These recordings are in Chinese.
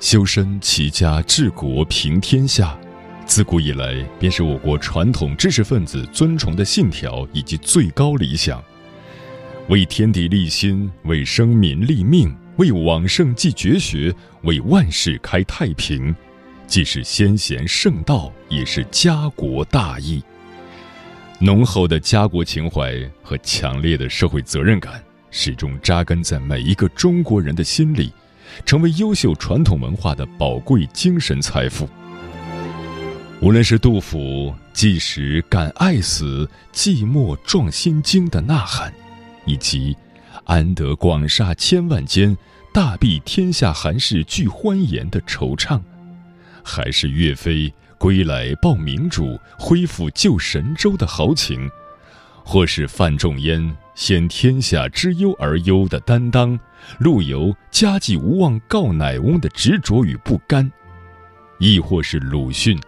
修身齐家治国平天下，自古以来便是我国传统知识分子尊崇的信条以及最高理想。为天地立心，为生民立命，为往圣继绝学，为万世开太平，既是先贤圣道，也是家国大义。浓厚的家国情怀和强烈的社会责任感，始终扎根在每一个中国人的心里。成为优秀传统文化的宝贵精神财富。无论是杜甫“即时敢爱死，寂寞壮心惊”的呐喊，以及“安得广厦千万间，大庇天下寒士俱欢颜”的惆怅，还是岳飞归来报明主，恢复旧神州的豪情，或是范仲淹。先天下之忧而忧的担当，陆游家祭无忘告乃翁的执着与不甘，亦或是鲁迅，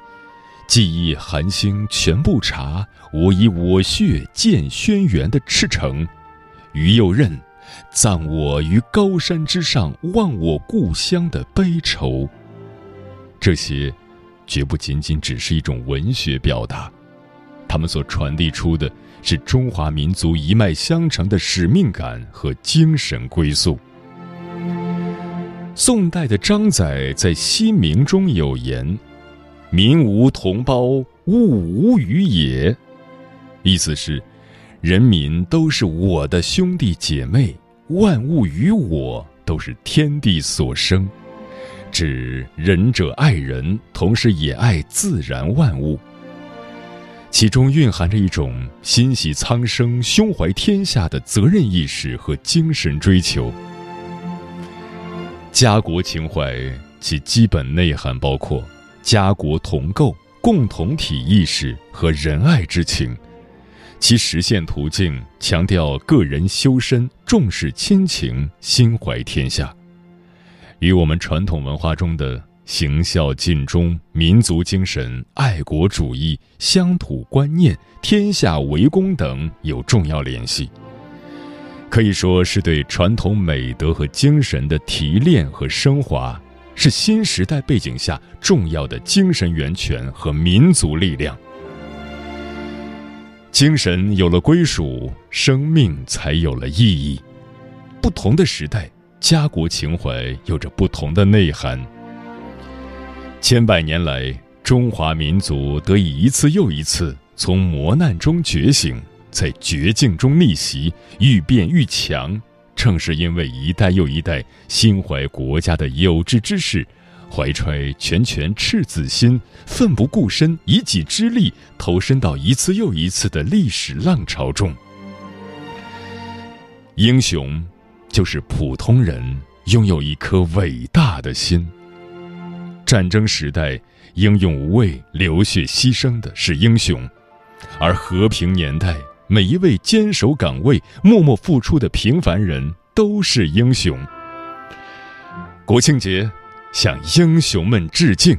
记忆寒星全不察，我以我血荐轩辕的赤诚，于右任，葬我于高山之上，忘我故乡的悲愁。这些，绝不仅仅只是一种文学表达，他们所传递出的。是中华民族一脉相承的使命感和精神归宿。宋代的张载在《西明》中有言：“民无同胞，物无与也。”意思是，人民都是我的兄弟姐妹，万物与我都是天地所生，指仁者爱人，同时也爱自然万物。其中蕴含着一种心系苍生、胸怀天下的责任意识和精神追求。家国情怀其基本内涵包括家国同构、共同体意识和仁爱之情，其实现途径强调个人修身、重视亲情、心怀天下，与我们传统文化中的。行孝尽忠、民族精神、爱国主义、乡土观念、天下为公等有重要联系，可以说是对传统美德和精神的提炼和升华，是新时代背景下重要的精神源泉和民族力量。精神有了归属，生命才有了意义。不同的时代，家国情怀有着不同的内涵。千百年来，中华民族得以一次又一次从磨难中觉醒，在绝境中逆袭，愈变愈强，正是因为一代又一代心怀国家的有志之士，怀揣拳拳赤子心，奋不顾身，以己之力投身到一次又一次的历史浪潮中。英雄，就是普通人拥有一颗伟大的心。战争时代，英勇无畏、流血牺牲的是英雄；而和平年代，每一位坚守岗位、默默付出的平凡人都是英雄。国庆节，向英雄们致敬。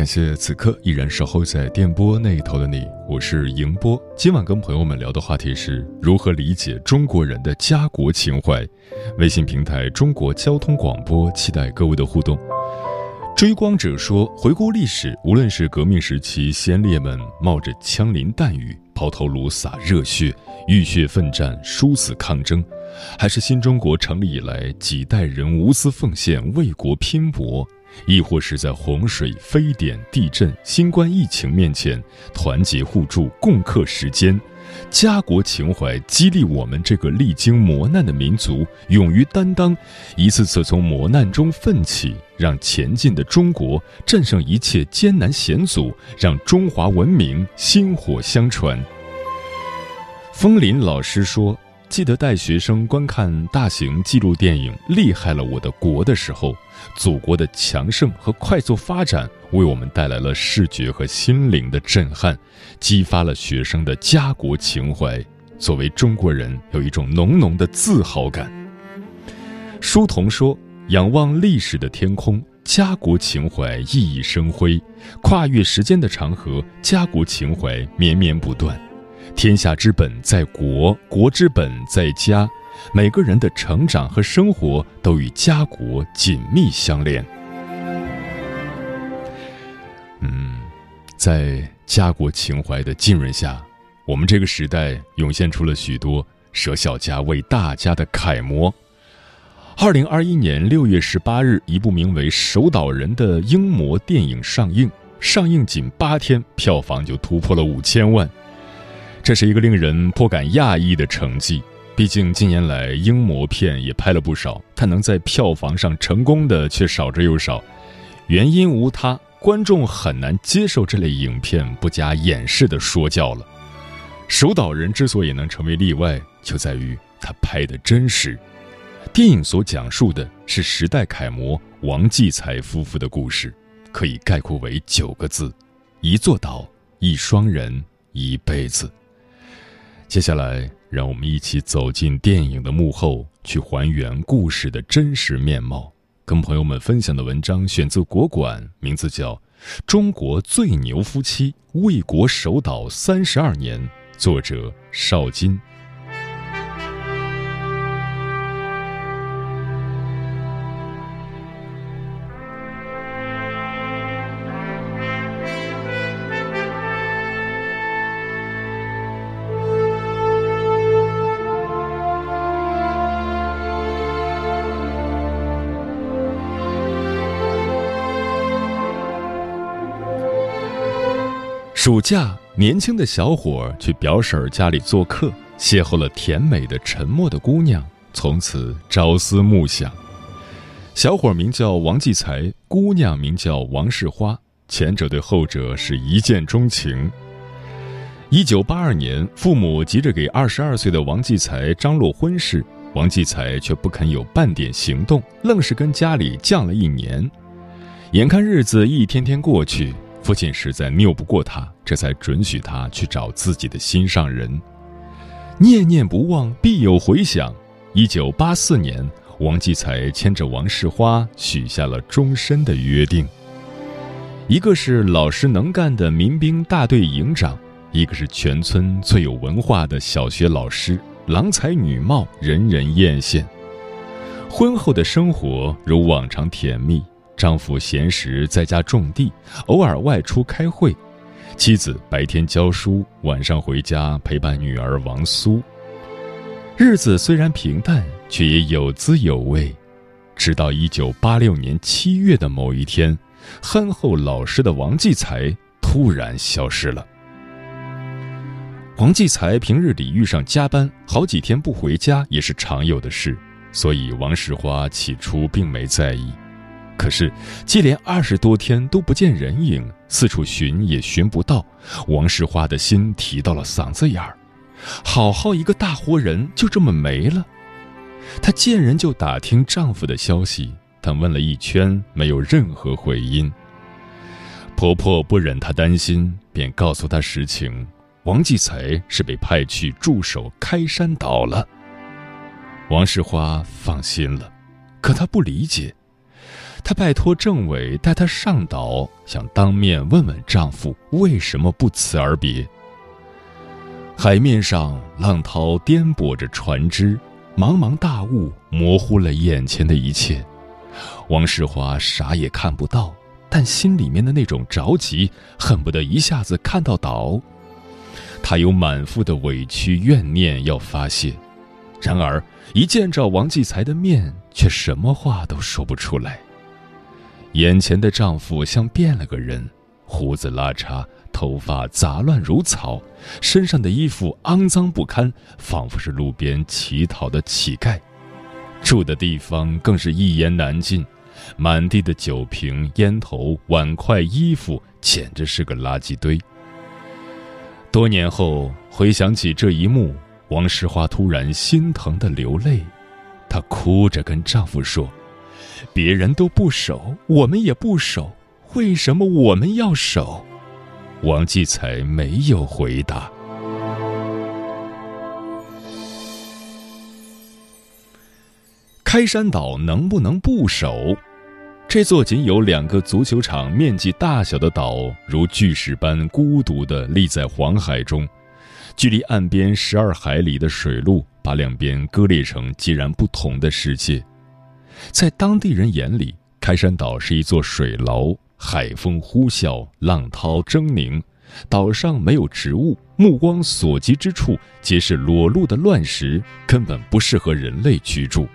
感谢此刻依然守候在电波那一头的你，我是迎波。今晚跟朋友们聊的话题是如何理解中国人的家国情怀。微信平台中国交通广播，期待各位的互动。追光者说，回顾历史，无论是革命时期先烈们冒着枪林弹雨、抛头颅洒热血、浴血奋战、殊死抗争，还是新中国成立以来几代人无私奉献、为国拼搏。亦或是在洪水、非典、地震、新冠疫情面前团结互助、共克时艰，家国情怀激励我们这个历经磨难的民族勇于担当，一次次从磨难中奋起，让前进的中国战胜一切艰难险阻，让中华文明薪火相传。风林老师说。记得带学生观看大型纪录电影《厉害了我的国》的时候，祖国的强盛和快速发展为我们带来了视觉和心灵的震撼，激发了学生的家国情怀。作为中国人，有一种浓浓的自豪感。书童说：“仰望历史的天空，家国情怀熠熠生辉；跨越时间的长河，家国情怀绵绵不断。”天下之本在国，国之本在家。每个人的成长和生活都与家国紧密相连。嗯，在家国情怀的浸润下，我们这个时代涌现出了许多舍小家为大家的楷模。二零二一年六月十八日，一部名为《守岛人》的英模电影上映，上映仅八天，票房就突破了五千万。这是一个令人颇感讶异的成绩。毕竟近年来英模片也拍了不少，但能在票房上成功的却少之又少。原因无他，观众很难接受这类影片不加掩饰的说教了。《守岛人》之所以能成为例外，就在于他拍的真实。电影所讲述的是时代楷模王继才夫妇的故事，可以概括为九个字：一座岛，一双人，一辈子。接下来，让我们一起走进电影的幕后，去还原故事的真实面貌。跟朋友们分享的文章选自国馆，名字叫《中国最牛夫妻为国守岛三十二年》，作者邵金。暑假，年轻的小伙去表婶家里做客，邂逅了甜美的、沉默的姑娘，从此朝思暮想。小伙名叫王继才，姑娘名叫王世花，前者对后者是一见钟情。一九八二年，父母急着给二十二岁的王继才张罗婚事，王继才却不肯有半点行动，愣是跟家里犟了一年。眼看日子一天天过去。父亲实在拗不过他，这才准许他去找自己的心上人。念念不忘，必有回响。一九八四年，王继才牵着王世花许下了终身的约定。一个是老实能干的民兵大队营长，一个是全村最有文化的小学老师，郎才女貌，人人艳羡。婚后的生活如往常甜蜜。丈夫闲时在家种地，偶尔外出开会；妻子白天教书，晚上回家陪伴女儿王苏。日子虽然平淡，却也有滋有味。直到一九八六年七月的某一天，憨厚老实的王继才突然消失了。王继才平日里遇上加班，好几天不回家也是常有的事，所以王石花起初并没在意。可是接连二十多天都不见人影，四处寻也寻不到，王世花的心提到了嗓子眼儿。好好一个大活人就这么没了。她见人就打听丈夫的消息，但问了一圈没有任何回音。婆婆不忍她担心，便告诉她实情。王继才是被派去驻守开山岛了。王世花放心了，可她不理解。她拜托政委带她上岛，想当面问问丈夫为什么不辞而别。海面上浪涛颠簸着船只，茫茫大雾模糊了眼前的一切。王世华啥也看不到，但心里面的那种着急，恨不得一下子看到岛。他有满腹的委屈怨念要发泄，然而一见着王继才的面，却什么话都说不出来。眼前的丈夫像变了个人，胡子拉碴，头发杂乱如草，身上的衣服肮脏不堪，仿佛是路边乞讨的乞丐。住的地方更是一言难尽，满地的酒瓶、烟头、碗筷、衣服，简直是个垃圾堆。多年后回想起这一幕，王石花突然心疼的流泪，她哭着跟丈夫说：“别人都不守，我们也不守，为什么我们要守？”王继才没有回答。开山岛能不能不守？这座仅有两个足球场面积大小的岛，如巨石般孤独地立在黄海中，距离岸边十二海里的水路，把两边割裂成截然不同的世界。在当地人眼里，开山岛是一座水牢，海风呼啸，浪涛狰狞，岛上没有植物，目光所及之处皆是裸露的乱石，根本不适合人类居住。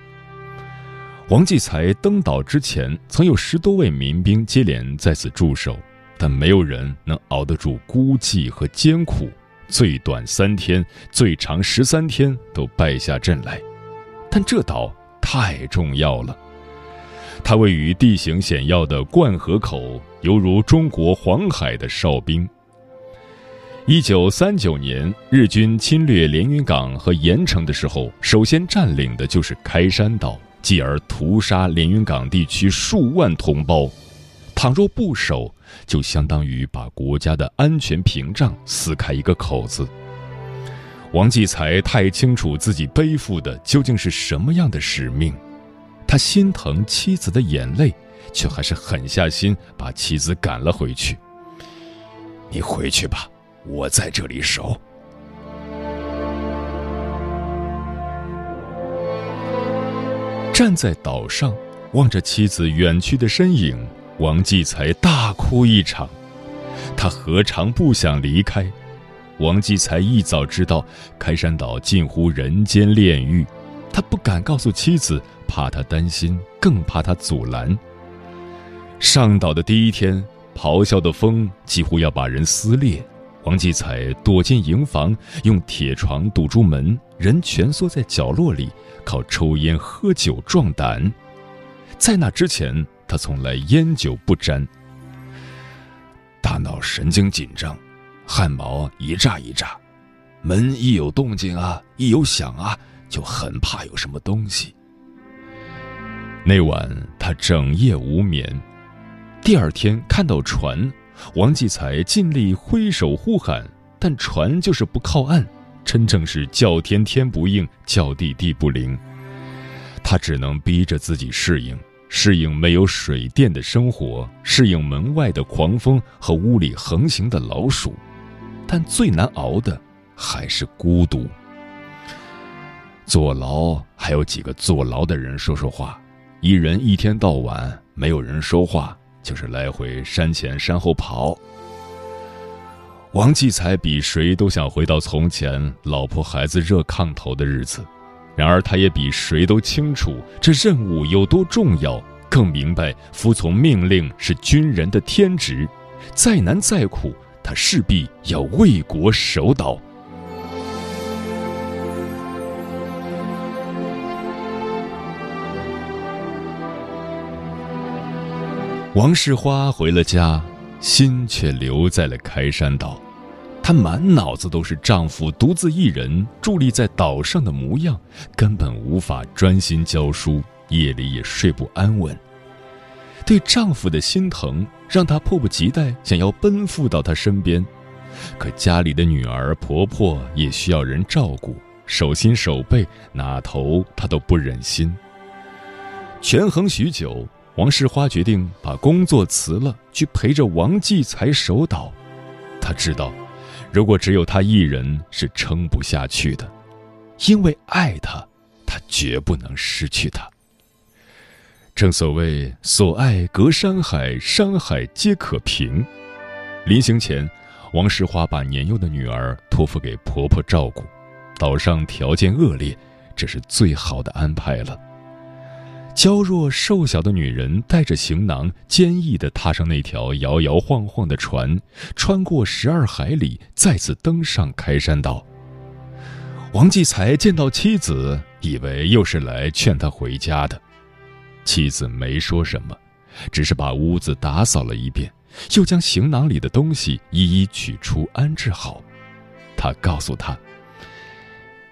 王继才登岛之前，曾有十多位民兵接连在此驻守，但没有人能熬得住孤寂和艰苦，最短三天，最长十三天都败下阵来。但这岛太重要了，它位于地形险要的灌河口，犹如中国黄海的哨兵。一九三九年，日军侵略连云港和盐城的时候，首先占领的就是开山岛。继而屠杀连云港地区数万同胞，倘若不守，就相当于把国家的安全屏障撕开一个口子。王继才太清楚自己背负的究竟是什么样的使命，他心疼妻子的眼泪，却还是狠下心把妻子赶了回去。你回去吧，我在这里守。站在岛上，望着妻子远去的身影，王继才大哭一场。他何尝不想离开？王继才一早知道开山岛近乎人间炼狱，他不敢告诉妻子，怕她担心，更怕她阻拦。上岛的第一天，咆哮的风几乎要把人撕裂。王继才躲进营房，用铁床堵住门，人蜷缩在角落里，靠抽烟喝酒壮胆。在那之前，他从来烟酒不沾。大脑神经紧张，汗毛一炸一炸，门一有动静啊，一有响啊，就很怕有什么东西。那晚他整夜无眠，第二天看到船。王继才尽力挥手呼喊，但船就是不靠岸，真正是叫天天不应，叫地地不灵。他只能逼着自己适应，适应没有水电的生活，适应门外的狂风和屋里横行的老鼠。但最难熬的还是孤独。坐牢还有几个坐牢的人说说话，一人一天到晚没有人说话。就是来回山前山后跑。王继才比谁都想回到从前老婆孩子热炕头的日子，然而他也比谁都清楚这任务有多重要，更明白服从命令是军人的天职，再难再苦，她势必要为国守岛。王世花回了家心却留在了开山岛。她满脑子都是丈夫独自一人伫立在岛上的模样根本无法专心教书夜里也睡不安稳。对丈夫的心疼让她迫不及待想要奔赴到他身边。可家里的女儿、婆婆也需要人照顾，手心手背哪头她都不忍心。权衡许久。王世花决定把工作辞了，去陪着王继才守岛。他知道，如果只有他一人是撑不下去的，因为爱他，他绝不能失去他。正所谓“所爱隔山海，山海皆可平”。临行前，王世花把年幼的女儿托付给婆婆照顾。岛上条件恶劣，这是最好的安排了。娇弱瘦小的女人带着行囊，坚毅地踏上那条摇摇晃晃的船，穿过十二海里，再次登上开山岛。王继才见到妻子，以为又是来劝他回家的。妻子没说什么，只是把屋子打扫了一遍，又将行囊里的东西一一取出安置好。他告诉他：“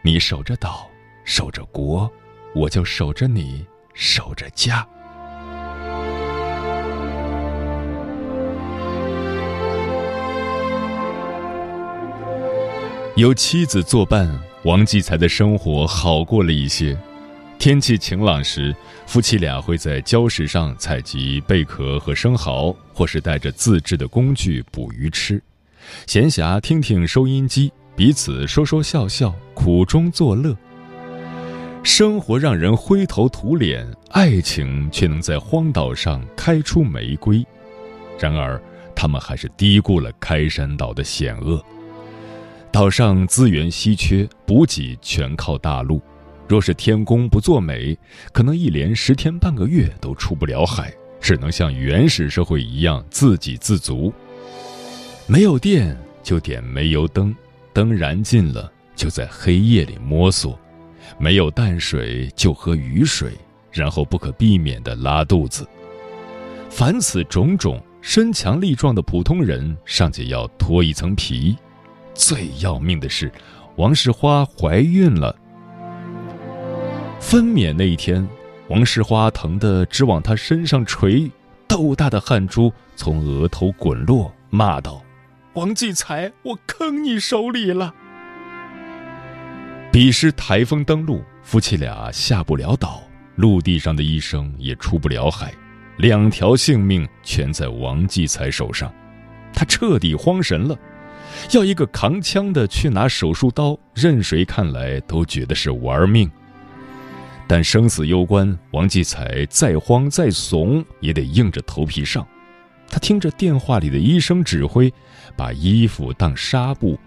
你守着岛，守着国，我就守着你。”守着家，有妻子作伴，王继才的生活好过了一些。天气晴朗时，夫妻俩会在礁石上采集贝壳和生蚝，或是带着自制的工具捕鱼吃。闲暇听听收音机，彼此说说笑笑，苦中作乐。生活让人灰头土脸，爱情却能在荒岛上开出玫瑰。然而，他们还是低估了开山岛的险恶。岛上资源稀缺，补给全靠大陆。若是天公不作美，可能一连十天半个月都出不了海，只能像原始社会一样自给自足。没有电就点煤油灯，灯燃尽了就在黑夜里摸索。没有淡水就喝雨水，然后不可避免的拉肚子。凡此种种，身强力壮的普通人尚且要脱一层皮，最要命的是，王世花怀孕了。分娩那一天，王世花疼得直往他身上捶，豆大的汗珠从额头滚落，骂道：“王继才，我坑你手里了！”彼时台风登陆，夫妻俩下不了岛，陆地上的医生也出不了海，两条性命全在王继才手上，他彻底慌神了，要一个扛枪的去拿手术刀，任谁看来都觉得是玩命。但生死攸关，王继才再慌再怂也得硬着头皮上。他听着电话里的医生指挥，把衣服当纱布，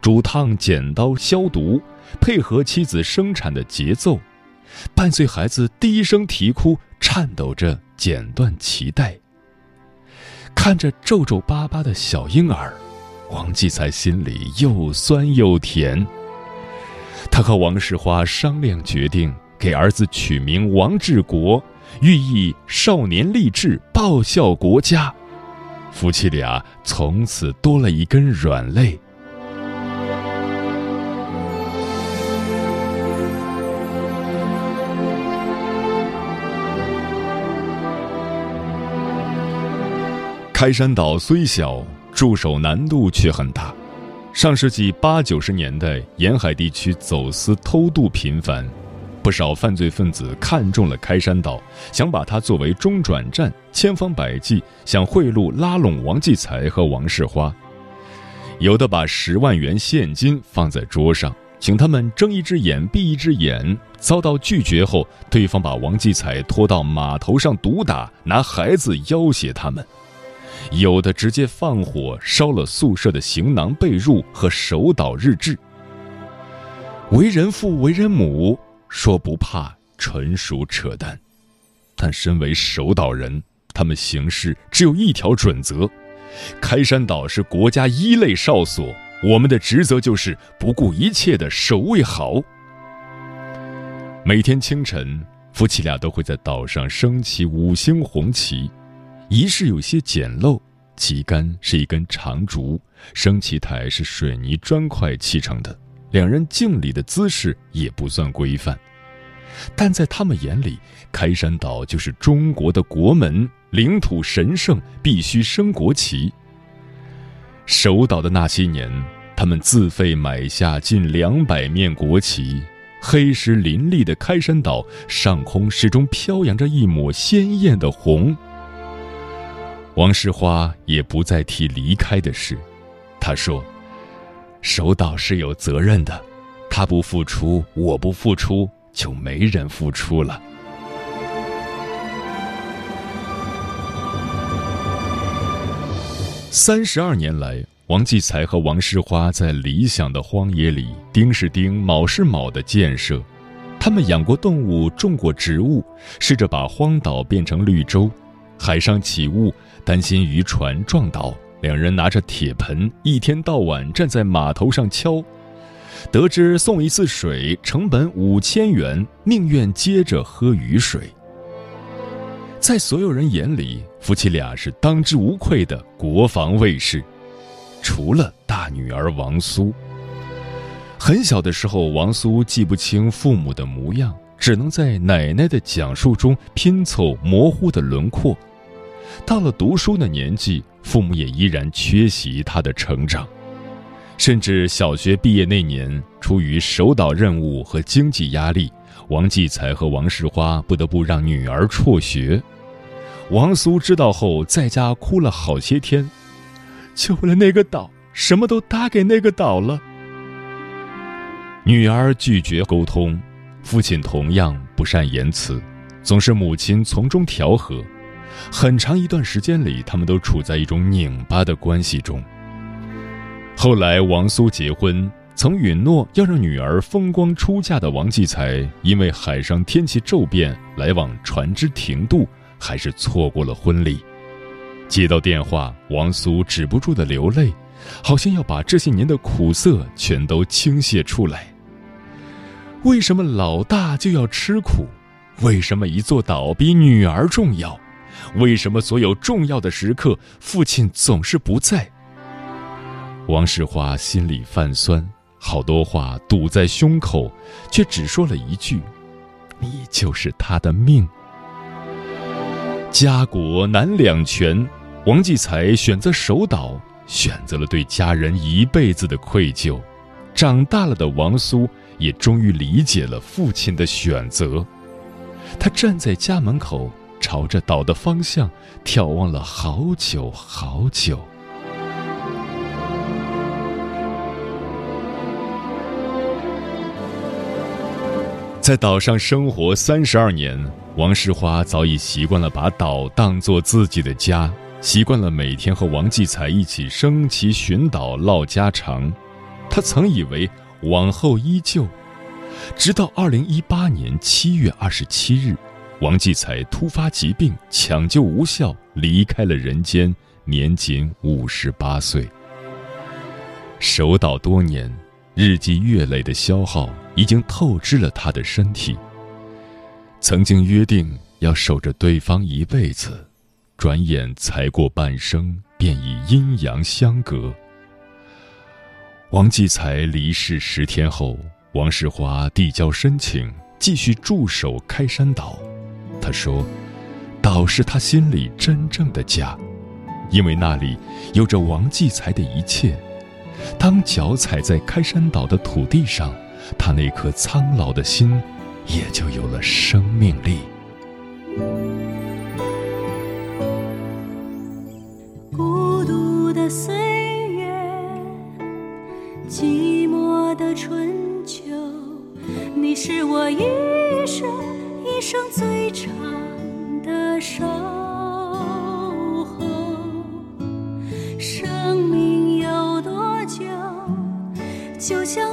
煮烫剪刀消毒。配合妻子生产的节奏，伴随孩子低声啼哭，颤抖着剪断脐带。看着皱皱巴巴的小婴儿，王继才心里又酸又甜。他和王世花商量决定，给儿子取名王志国，寓意少年立志报效国家。夫妻俩从此多了一根软肋。开山岛虽小，驻守难度却很大。上世纪八九十年代，沿海地区走私偷渡频繁，不少犯罪分子看中了开山岛，想把它作为中转站，千方百计想贿赂拉拢王继才和王世花。有的把十万元现金放在桌上，请他们睁一只眼闭一只眼，遭到拒绝后，对方把王继才拖到码头上毒打，拿孩子要挟他们。有的直接放火烧了宿舍的行囊、被褥和守岛日志。为人父、为人母，说不怕纯属扯淡。但身为守岛人，他们行事只有一条准则：开山岛是国家一类哨所，我们的职责就是不顾一切的守卫好。每天清晨，夫妻俩都会在岛上升起五星红旗。仪式有些简陋，旗杆是一根长竹，升旗台是水泥砖块砌成的，两人敬礼的姿势也不算规范。但在他们眼里，开山岛就是中国的国门，领土神圣，必须升国旗。守岛的那些年，他们自费买下近两百面国旗，黑石林立的开山岛上空始终飘扬着一抹鲜艳的红。王世花也不再提离开的事，他说：“守岛是有责任的，他不付出，我不付出，就没人付出了。”三十二年来，王继才和王世花在理想的荒野里，丁是丁，卯是卯的建设。他们养过动物，种过植物，试着把荒岛变成绿洲。海上起雾，担心渔船撞倒，两人拿着铁盆，一天到晚站在码头上敲。得知送一次水成本五千元，宁愿接着喝雨水。在所有人眼里，夫妻俩是当之无愧的国防卫士，除了大女儿王苏。很小的时候，王苏记不清父母的模样，只能在奶奶的讲述中拼凑模糊的轮廓。到了读书的年纪，父母也依然缺席他的成长，甚至小学毕业那年，出于守岛任务和经济压力。王继才和王世花不得不让女儿辍学，王苏知道后，在家哭了好些天，就为了那个岛，什么都搭给那个岛了。女儿拒绝沟通，父亲同样不善言辞，总是母亲从中调和。很长一段时间里，他们都处在一种拧巴的关系中。后来，王苏结婚。曾允诺要让女儿风光出嫁的王继才，因为海上天气骤变，来往船只停渡，还是错过了婚礼。接到电话，王苏止不住的流泪，好像要把这些年的苦涩全都倾泻出来。为什么老大就要吃苦？为什么一座岛比女儿重要？为什么所有重要的时刻，父亲总是不在？王世华心里泛酸。好多话堵在胸口，却只说了一句：“你就是他的命。”家国难两全，王继才选择守岛，选择了对家人一辈子的愧疚。长大了的王苏也终于理解了父亲的选择。他站在家门口，朝着岛的方向眺望了好久好久。在岛上生活三十二年，王世花早已习惯了把岛当作自己的家，习惯了每天和王继才一起升旗巡岛唠家常。他曾以为往后依旧，直到二零一八年七月二十七日，王继才突发疾病，抢救无效，离开了人间，年仅五十八岁。守岛多年。日积月累的消耗已经透支了他的身体。曾经约定要守着对方一辈子，转眼才过半生，便已阴阳相隔。王继才离世十天后，王世华递交申请，继续驻守开山岛。说：“岛是他心里真正的家，因为那里有着王继才的一切。”当脚踩在开山岛的土地上，他那颗苍老的心也就有了生命力。孤独的岁月，寂寞的春秋，你是我一生一生最长的守候，生命有多久？就像。